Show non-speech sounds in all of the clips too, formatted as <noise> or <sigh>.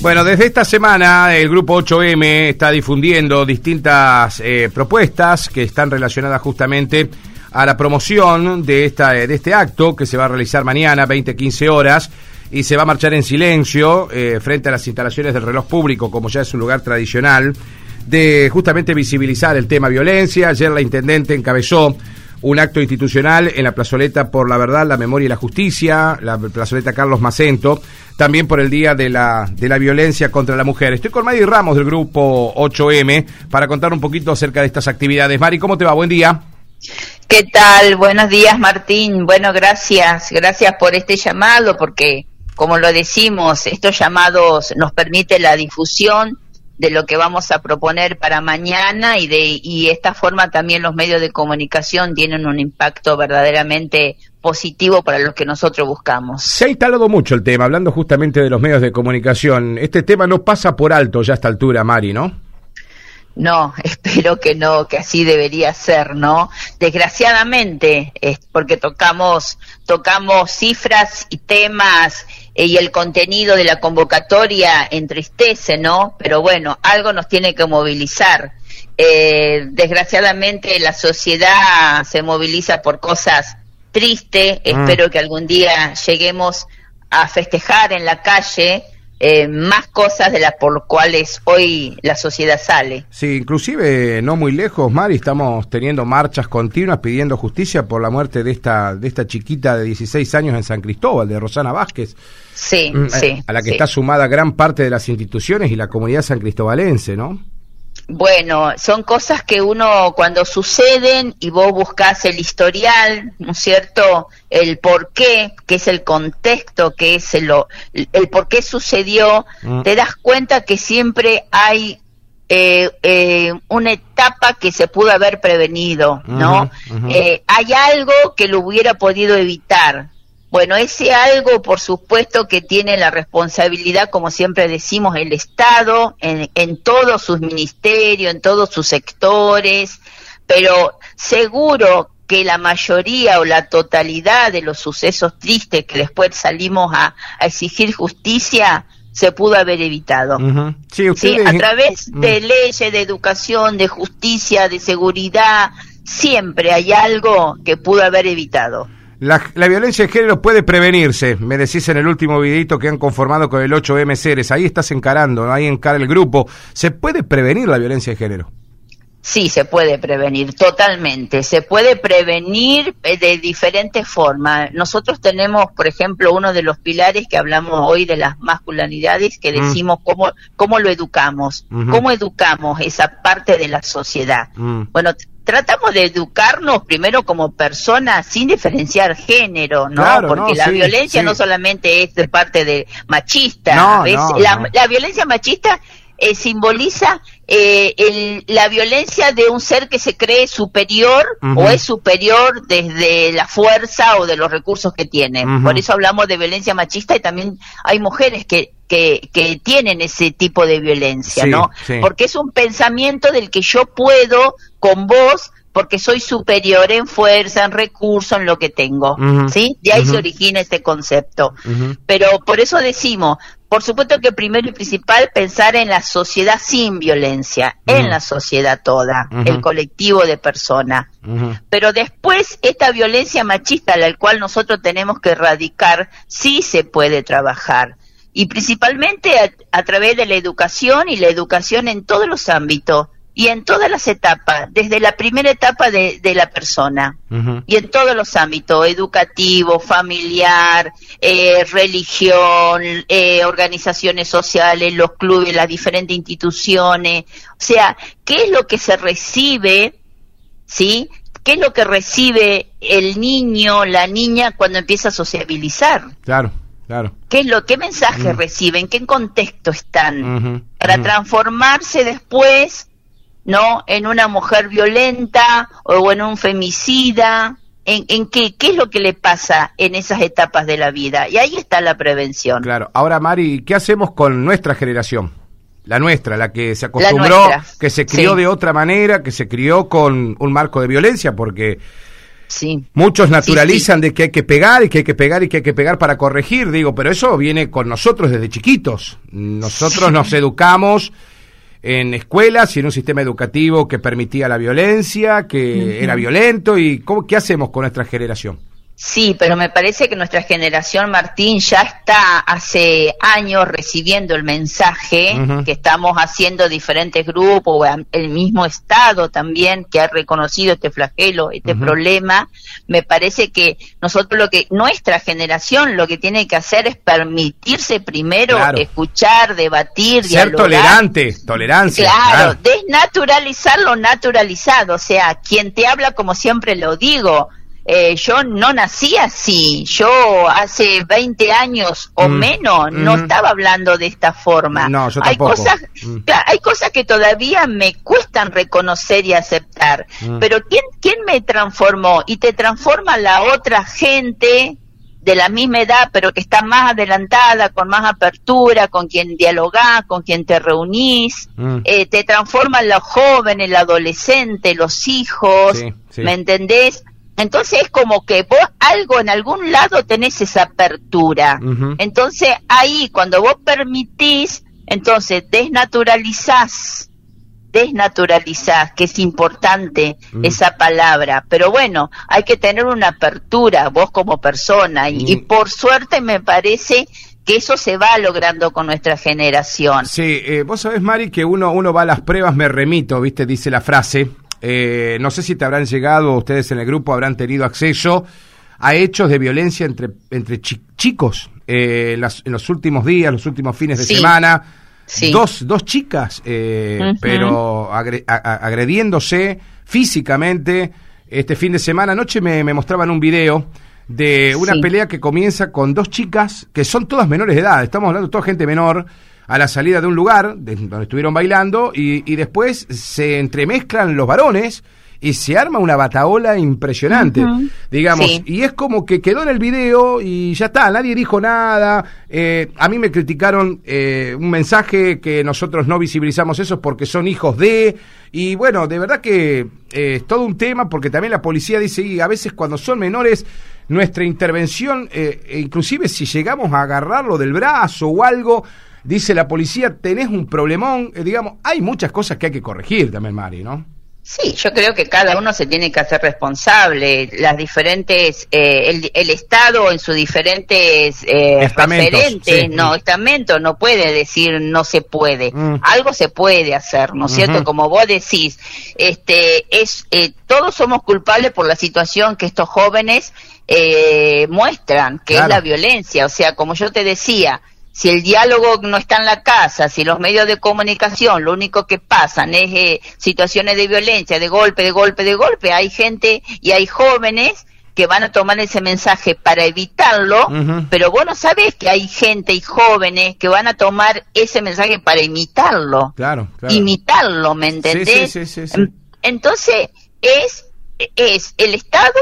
Bueno, desde esta semana el Grupo 8M está difundiendo distintas eh, propuestas que están relacionadas justamente a la promoción de, esta, de este acto que se va a realizar mañana, 20-15 horas, y se va a marchar en silencio eh, frente a las instalaciones del reloj público, como ya es un lugar tradicional, de justamente visibilizar el tema violencia. Ayer la intendente encabezó un acto institucional en la plazoleta por la verdad, la memoria y la justicia, la plazoleta Carlos Macento, también por el Día de la, de la Violencia contra la Mujer. Estoy con Mari Ramos del grupo 8M para contar un poquito acerca de estas actividades. Mari, ¿cómo te va? Buen día. ¿Qué tal? Buenos días, Martín. Bueno, gracias. Gracias por este llamado, porque, como lo decimos, estos llamados nos permiten la difusión de lo que vamos a proponer para mañana y de y esta forma también los medios de comunicación tienen un impacto verdaderamente positivo para lo que nosotros buscamos. Se ha instalado mucho el tema, hablando justamente de los medios de comunicación. Este tema no pasa por alto ya a esta altura, Mari, ¿no? No, <laughs> espero que no, que así debería ser, ¿no? Desgraciadamente, es porque tocamos, tocamos cifras y temas eh, y el contenido de la convocatoria entristece, ¿no? Pero bueno, algo nos tiene que movilizar. Eh, desgraciadamente la sociedad se moviliza por cosas tristes. Mm. Espero que algún día lleguemos a festejar en la calle eh, más cosas de las por cuales hoy la sociedad sale. Sí, inclusive no muy lejos, Mari, estamos teniendo marchas continuas pidiendo justicia por la muerte de esta de esta chiquita de 16 años en San Cristóbal, de Rosana Vázquez. Sí, mm, sí. A la que está sumada gran parte de las instituciones y la comunidad san cristobalense, ¿no? Bueno, son cosas que uno cuando suceden y vos buscas el historial, ¿no es cierto? El por qué, que es el contexto, que es el, el por qué sucedió, mm. te das cuenta que siempre hay eh, eh, una etapa que se pudo haber prevenido, ¿no? Eh, hay algo que lo hubiera podido evitar, bueno, ese algo, por supuesto, que tiene la responsabilidad, como siempre decimos, el Estado, en, en todos sus ministerios, en todos sus sectores, pero seguro que la mayoría o la totalidad de los sucesos tristes que después salimos a, exigir justicia se pudo haber evitado. sí, a través mm. de leyes, de educación, de justicia, de seguridad, siempre hay algo que pudo haber evitado. La, violencia de género puede prevenirse, me decís en el último videito que han conformado con el 8M Ceres. Ahí estás encarando, ahí encara el grupo. ¿Se puede prevenir la violencia de género? Sí, se puede prevenir, totalmente. Se puede prevenir eh, de diferentes formas. Nosotros tenemos, por ejemplo, uno de los pilares que hablamos hoy de las masculinidades, que mm. decimos cómo, cómo lo educamos, cómo educamos esa parte de la sociedad. Mm. Bueno, tratamos de educarnos primero como personas sin diferenciar género, ¿no? Porque la violencia no solamente es de parte de machista, la, violencia machista eh, simboliza eh, la violencia de un ser que se cree superior o es superior desde la fuerza o de los recursos que tiene. Por eso hablamos de violencia machista y también hay mujeres que, que, que tienen ese tipo de violencia, ¿no? Porque es un pensamiento del que yo puedo con vos porque soy superior en fuerza, en recursos, en lo que tengo, ¿sí? De ahí se origina este concepto. Pero por eso decimos, por supuesto que primero y principal pensar en la sociedad sin violencia, en la sociedad toda, el colectivo de personas. Pero después esta violencia machista, la cual nosotros tenemos que erradicar, sí se puede trabajar. Y principalmente a, través de la educación y la educación en todos los ámbitos y en todas las etapas, desde la primera etapa de, la persona y en todos los ámbitos, educativo, familiar, eh, religión, eh, organizaciones sociales, los clubes, las diferentes instituciones, o sea, ¿qué es lo que se recibe, sí? ¿Qué es lo que recibe el niño, la niña cuando empieza a sociabilizar? Claro. Claro. ¿Qué es lo, qué mensaje reciben? ¿Qué contexto están? para transformarse después ¿no? En una mujer violenta o en un femicida. ¿En, en qué, qué es lo que le pasa en esas etapas de la vida? Y ahí está la prevención. Claro. Ahora, Mari, ¿qué hacemos con nuestra generación? La nuestra, la que se acostumbró, que se crió de otra manera, que se crió con un marco de violencia, porque Sí. Muchos naturalizan de que hay que pegar y que hay que pegar y que hay que pegar para corregir, digo, pero eso viene con nosotros desde chiquitos. Nosotros nos educamos en escuelas y en un sistema educativo que permitía la violencia, que era violento y ¿cómo, ¿qué hacemos con nuestra generación? Sí, pero me parece que nuestra generación, Martín, ya está hace años recibiendo el mensaje que estamos haciendo diferentes grupos, el mismo Estado también que ha reconocido este flagelo, este problema. Me parece que nosotros lo que, nuestra generación lo que tiene que hacer es permitirse primero escuchar, debatir, Ser tolerante, tolerancia. Claro, claro, desnaturalizar lo naturalizado. O sea, quien te habla, como siempre lo digo, eh, yo no nací así, yo hace 20 años o mm. menos no mm. estaba hablando de esta forma. No, yo hay cosas, mm. hay cosas que todavía me cuestan reconocer y aceptar, pero ¿quién, ¿quién me transformó? Y te transforma la otra gente de la misma edad, pero que está más adelantada, con más apertura, con quien dialogás, con quien te reunís, eh, te transforma los jóvenes, el adolescente, los hijos, ¿me entendés? Entonces es como que vos algo en algún lado tenés esa apertura. Entonces ahí cuando vos permitís, entonces desnaturalizás, desnaturalizás, que es importante esa palabra. Pero bueno, hay que tener una apertura vos como persona y, por suerte me parece que eso se va logrando con nuestra generación. Sí, eh, vos sabés, Mari, que uno, uno va a las pruebas, me remito, ¿viste? Dice la frase. Eh, no sé si te habrán llegado, ustedes en el grupo habrán tenido acceso a hechos de violencia entre, entre chicos eh, en, los últimos días, los últimos fines de semana. Dos, dos chicas, eh, pero agrediéndose físicamente. Este fin de semana, anoche me, me mostraban un video de una pelea que comienza con dos chicas que son todas menores de edad. Estamos hablando de toda gente menor a la salida de un lugar donde estuvieron bailando y, después se entremezclan los varones y se arma una bataola impresionante, digamos, y es como que quedó en el video y ya está, nadie dijo nada, eh, a mí me criticaron eh, un mensaje que nosotros no visibilizamos eso porque son hijos de, y bueno, de verdad que eh, es todo un tema porque también la policía dice, y a veces cuando son menores, nuestra intervención, e inclusive si llegamos a agarrarlo del brazo o algo, dice la policía, tenés un problemón, eh, digamos, hay muchas cosas que hay que corregir también, Mari, ¿no? Sí, yo creo que cada uno se tiene que hacer responsable. Las diferentes, eh, el, Estado en sus diferentes eh, referentes, no, estamento, no puede decir no se puede. Mm. Algo se puede hacer, ¿no es cierto? Como vos decís, este, es, eh, todos somos culpables por la situación que estos jóvenes eh, muestran, que es la violencia. O sea, como yo te decía, si el diálogo no está en la casa, si los medios de comunicación lo único que pasan es eh, situaciones de violencia, de golpe, de golpe, de golpe, hay gente y hay jóvenes que van a tomar ese mensaje para evitarlo, pero vos no sabés que hay gente y jóvenes que van a tomar ese mensaje para imitarlo. Claro, claro. Imitarlo, ¿me entendés? Sí, sí, sí, Entonces, es, es el Estado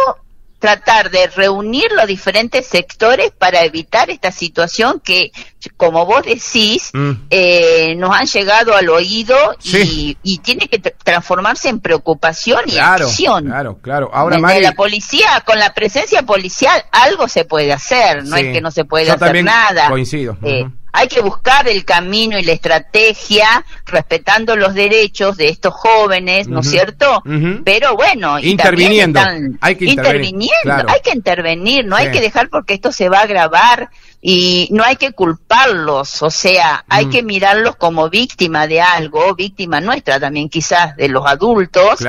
tratar de reunir los diferentes sectores para evitar esta situación que, como vos decís, mm. eh, nos han llegado al oído y, tiene que transformarse en preocupación y acción. Claro, claro. Ahora, la policía, con la presencia policial, algo se puede hacer, no es que no se puede hacer nada. Coincido. Eh, hay que buscar el camino y la estrategia respetando los derechos de estos jóvenes, ¿no es cierto? Pero bueno, interviniendo, hay que intervenir, hay que intervenir, no hay que dejar porque esto se va a agravar y no hay que culparlos, o sea, hay mm. que mirarlos como víctima de algo, víctima nuestra también quizás de los adultos,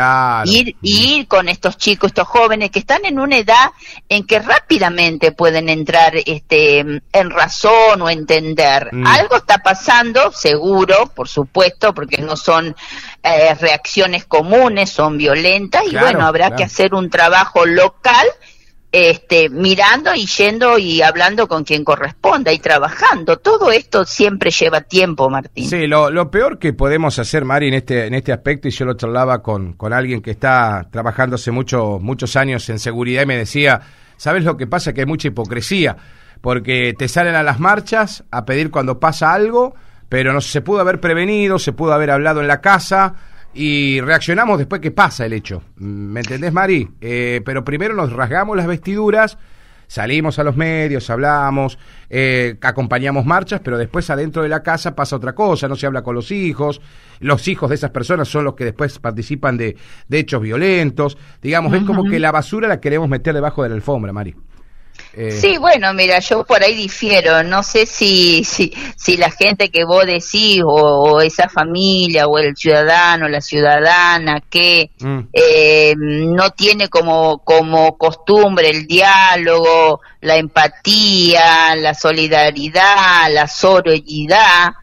ir, mm. ir con estos chicos, estos jóvenes que están en una edad en que rápidamente pueden entrar este, en razón o entender. Mm. Algo está pasando, seguro, por supuesto, porque no son eh, reacciones comunes, son violentas y bueno, habrá que hacer un trabajo local este, mirando y yendo y hablando con quien corresponda y trabajando. Todo esto siempre lleva tiempo, Martín. Sí, lo, lo peor que podemos hacer, Mari, en este, en este aspecto, y yo lo charlaba con, con alguien que está trabajando hace mucho, muchos años en seguridad y me decía, ¿sabes lo que pasa? Que hay mucha hipocresía, porque te salen a las marchas a pedir cuando pasa algo, pero no se pudo haber prevenido, se pudo haber hablado en la casa, y reaccionamos después que pasa el hecho. ¿Me entendés, Mari? Eh, pero primero nos rasgamos las vestiduras, salimos a los medios, hablamos, eh, acompañamos marchas, pero después adentro de la casa pasa otra cosa, no se habla con los hijos, los hijos de esas personas son los que después participan de, de hechos violentos, digamos, es como que la basura la queremos meter debajo de la alfombra, Mari. Eh, sí, bueno, mira, yo por ahí difiero. No sé si, si, si la gente que vos decís, o, esa familia, o el ciudadano, la ciudadana, que mm. eh, no tiene como, como costumbre el diálogo, la empatía, la solidaridad, la sororidad,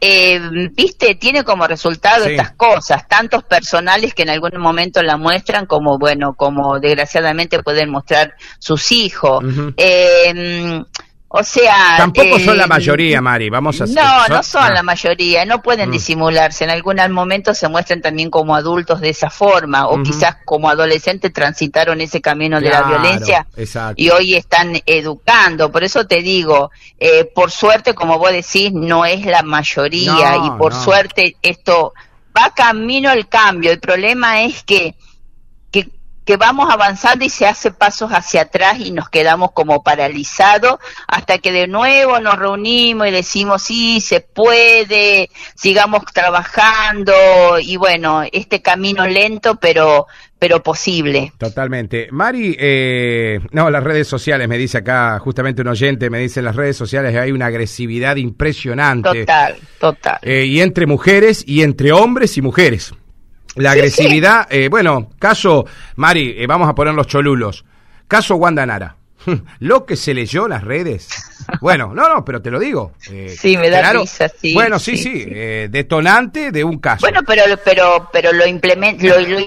eh, viste, tiene como resultado estas cosas, tantos personales que en algún momento la muestran como, bueno, como desgraciadamente pueden mostrar sus hijos. eh, o sea... Tampoco son la mayoría, Mari, vamos a... No, no son ah. la mayoría, no pueden mm. disimularse. En algún momento se muestran también como adultos de esa forma, o quizás como adolescentes transitaron ese camino de la violencia y hoy están educando. Por eso te digo, eh, por suerte, como vos decís, no es la mayoría y por suerte esto va camino al cambio. El problema es que que vamos avanzando y se hace pasos hacia atrás y nos quedamos como paralizados hasta que de nuevo nos reunimos y decimos sí, se puede, sigamos trabajando y bueno, este camino lento pero pero posible. Totalmente. Mari, eh, no, las redes sociales, me dice acá justamente un oyente, me dice en las redes sociales hay una agresividad impresionante. Total, total. Eh, y entre mujeres y entre hombres y mujeres. La agresividad, eh, bueno, caso, Mari, eh, vamos a poner los cholulos. Caso Wanda Nara. <laughs> lo que se leyó en las redes. Bueno, no, no, pero te lo digo. Eh, sí, me da risa, sí. Bueno, sí, sí, detonante de un caso. Bueno, pero, pero, pero lo implementa, lo,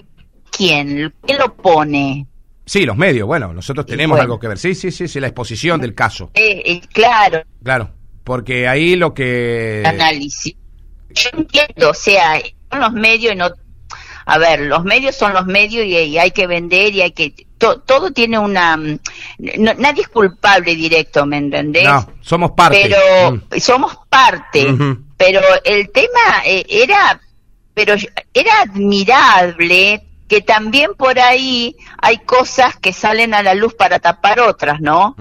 ¿quién? ¿Quién lo pone? Sí, los medios, bueno, nosotros tenemos algo que ver. Sí, sí, sí, sí, la exposición del caso. claro. Claro, porque ahí lo que... Análisis. Yo entiendo, o sea, son los medios no a ver, los medios son los medios y, hay que vender y hay que... todo tiene una... Mm, nadie es culpable directo, ¿me entendés? No, somos parte. Pero mm. somos parte. Pero el tema eh, era... Pero era admirable que también por ahí hay cosas que salen a la luz para tapar otras, ¿no?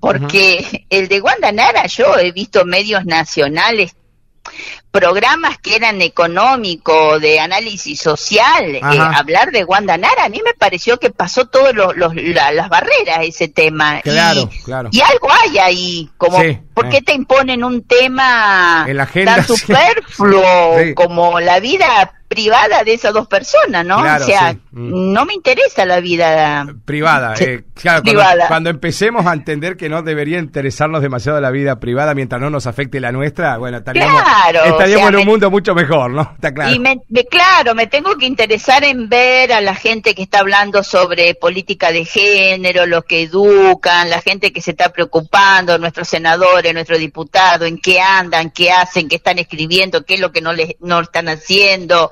Porque el de Wanda Nara, yo he visto medios nacionales programas que eran económicos, de análisis social, eh, hablar de Wanda Nara, a mí me pareció que pasó todas las barreras ese tema. Claro, y, claro. Y algo hay ahí, como, ¿por qué eh. te imponen un tema tan <laughs> superfluo como la vida privada de esas dos personas, ¿no? o sea, mm. no me interesa la vida privada. Eh, claro, Cuando, empecemos a entender que no debería interesarnos demasiado la vida privada mientras no nos afecte la nuestra, bueno, estaríamos, estaríamos en un mundo mucho mejor, ¿no? Está claro. Y me, claro, me tengo que interesar en ver a la gente que está hablando sobre política de género, los que educan, la gente que se está preocupando, nuestros senadores, nuestros diputados, en qué andan, qué hacen, qué están escribiendo, qué es lo que no les no están haciendo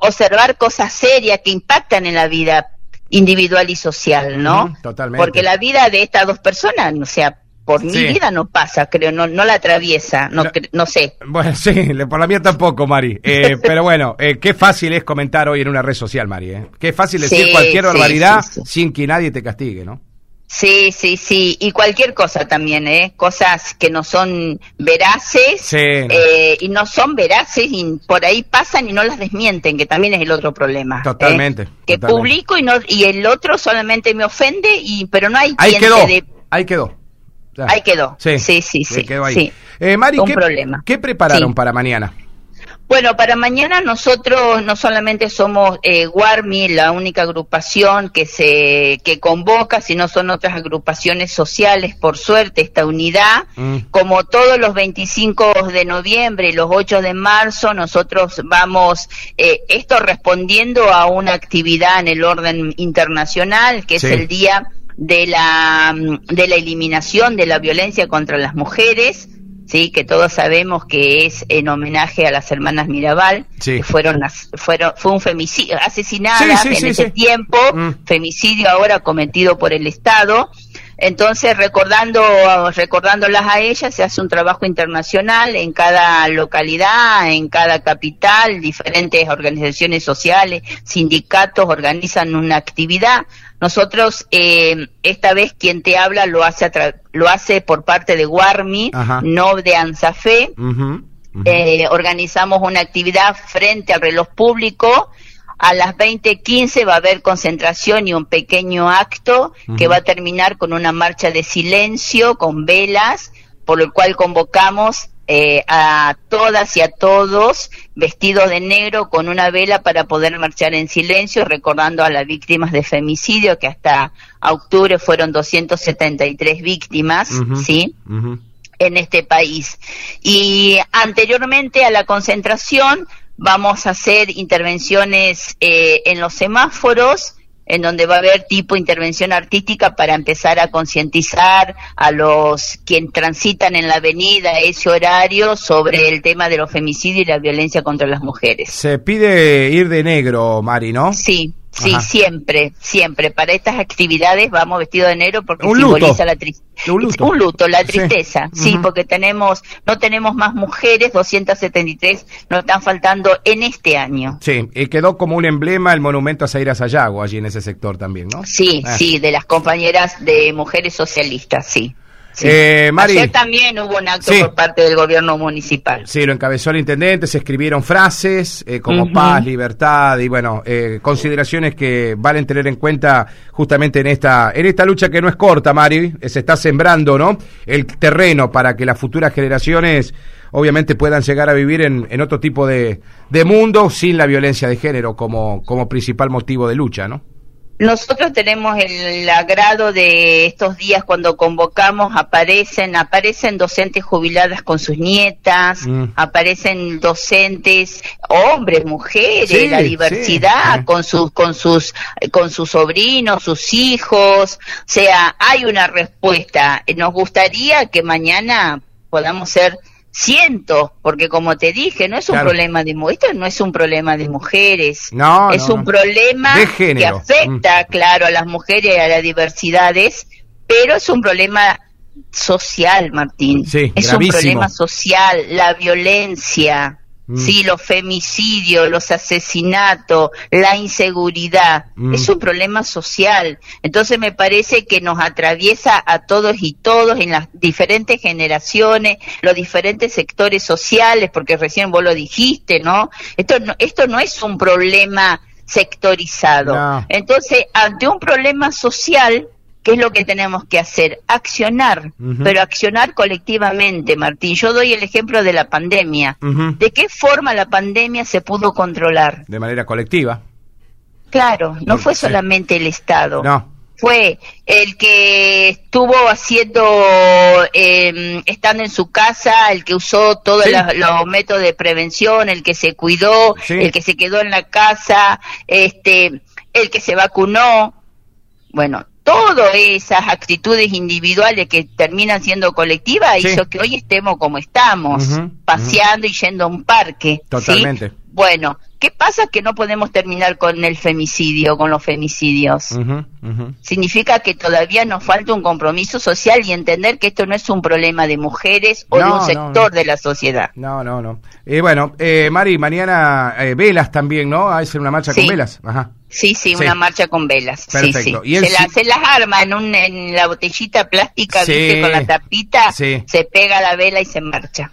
observar cosas serias que impactan en la vida individual y social, ¿no? totalmente. Porque la vida de estas dos personas, o sea, por mi vida no pasa, creo, no, no la atraviesa, no, no, sé. Bueno, sí, por la mía tampoco, Mari. Eh, <laughs> pero bueno, eh, qué fácil es comentar hoy en una red social, Mari. Eh. Qué fácil decir cualquier barbaridad sin que nadie te castigue, ¿no? Sí, sí, sí, y cualquier cosa también, ¿eh? Cosas que no son veraces eh, y no son veraces y por ahí pasan y no las desmienten, que también es el otro problema. ¿eh? Totalmente. Que publico y no y el otro solamente me ofende y pero no hay ahí quien quedó, ahí quedó. ahí quedó. Sí, sí, sí, sí. Eh, Mari, ¿qué, ¿qué prepararon para mañana? Bueno, para mañana nosotros no solamente somos eh, la única agrupación que se que convoca, sino son otras agrupaciones sociales, por suerte, esta unidad. Mm. Como todos los 25 de noviembre y los 8 de marzo, nosotros vamos, eh, esto respondiendo a una actividad en el orden internacional, que es el día de la, de la eliminación de la violencia contra las mujeres sí, que todos sabemos que es en homenaje a las hermanas Mirabal, que fueron, fueron, fue un femicidio, asesinadas en ese tiempo, mm. femicidio ahora cometido por el Estado. Entonces, recordando, recordándolas a ellas, se hace un trabajo internacional en cada localidad, en cada capital, diferentes organizaciones sociales, sindicatos organizan una actividad. Nosotros, eh, esta vez quien te habla lo hace, lo hace por parte de Guarmi, no de ANSAFE. Eh, organizamos una actividad frente al reloj público. A las 20:15 va a haber concentración y un pequeño acto que va a terminar con una marcha de silencio con velas, por el cual convocamos eh, a todas y a todos vestidos de negro con una vela para poder marchar en silencio, recordando a las víctimas de femicidio, que hasta octubre fueron 273 víctimas, ¿sí? En este país. Y anteriormente a la concentración, vamos a hacer intervenciones eh, en los semáforos, en donde va a haber tipo intervención artística para empezar a concientizar a los quienes transitan en la avenida ese horario sobre el tema de los femicidios y la violencia contra las mujeres. Se pide ir de negro, Mari, ¿no? Sí. Sí, siempre, siempre. Para estas actividades vamos vestido de negro porque simboliza la tristeza. Un luto. la tristeza. Sí, porque tenemos, no tenemos más mujeres, 273 nos están faltando en este año. Sí, y quedó como un emblema el monumento a Zaira Sayago allí en ese sector también, ¿no? Sí, ah. sí, de las compañeras de mujeres socialistas, sí. Eh, Ayer también hubo un acto por parte del gobierno municipal. Sí, lo encabezó el intendente, se escribieron frases eh, como paz, libertad y bueno, eh, consideraciones que valen tener en cuenta justamente en esta, en esta lucha que no es corta, Mari, se está sembrando, ¿no? El terreno para que las futuras generaciones obviamente puedan llegar a vivir en, en otro tipo de, de mundo sin la violencia de género como, como principal motivo de lucha, ¿no? Nosotros tenemos el agrado de estos días cuando convocamos, aparecen, aparecen docentes jubiladas con sus nietas, mm. aparecen docentes, hombres, mujeres, la diversidad con sus, con sus, con sus sobrinos, sus hijos, o sea, hay una respuesta. Nos gustaría que mañana podamos ser cientos, porque como te dije, no es un problema de esto no es un problema de mujeres, no, es un problema que afecta, mm. claro, a las mujeres y a las diversidades, pero es un problema social, Martín. es un problema social, la violencia, Mm. Sí, los femicidios, los asesinatos, la inseguridad, mm. es un problema social. Entonces me parece que nos atraviesa a todos y todos en las diferentes generaciones, los diferentes sectores sociales, porque recién vos lo dijiste, ¿no? Esto no, esto no es un problema sectorizado. Entonces, ante un problema social, ¿Qué es lo que tenemos que hacer? Accionar, pero accionar colectivamente, Martín. Yo doy el ejemplo de la pandemia. ¿De qué forma la pandemia se pudo controlar? De manera colectiva. Claro, no fue solamente el Estado. No. Fue el que estuvo haciendo, em, estando en su casa, el que usó todos los, métodos de prevención, el que se cuidó, el que se quedó en la casa, este, el que se vacunó. Bueno, todas esas actitudes individuales que terminan siendo colectivas hizo que hoy estemos como estamos, paseando y yendo a un parque. Totalmente. Bueno, ¿qué pasa que no podemos terminar con el femicidio, con los femicidios? Significa que todavía nos falta un compromiso social y entender que esto no es un problema de mujeres o de un sector de la sociedad. No, no, no. Eh, bueno, eh, Mari, mañana eh, velas también, ¿no? Hay una marcha con velas. Ajá. Sí, sí, una marcha con velas. Perfecto. Sí, sí. Se, las arma en, un, en la botellita plástica, ¿viste? Con la tapita, se pega la vela y se marcha.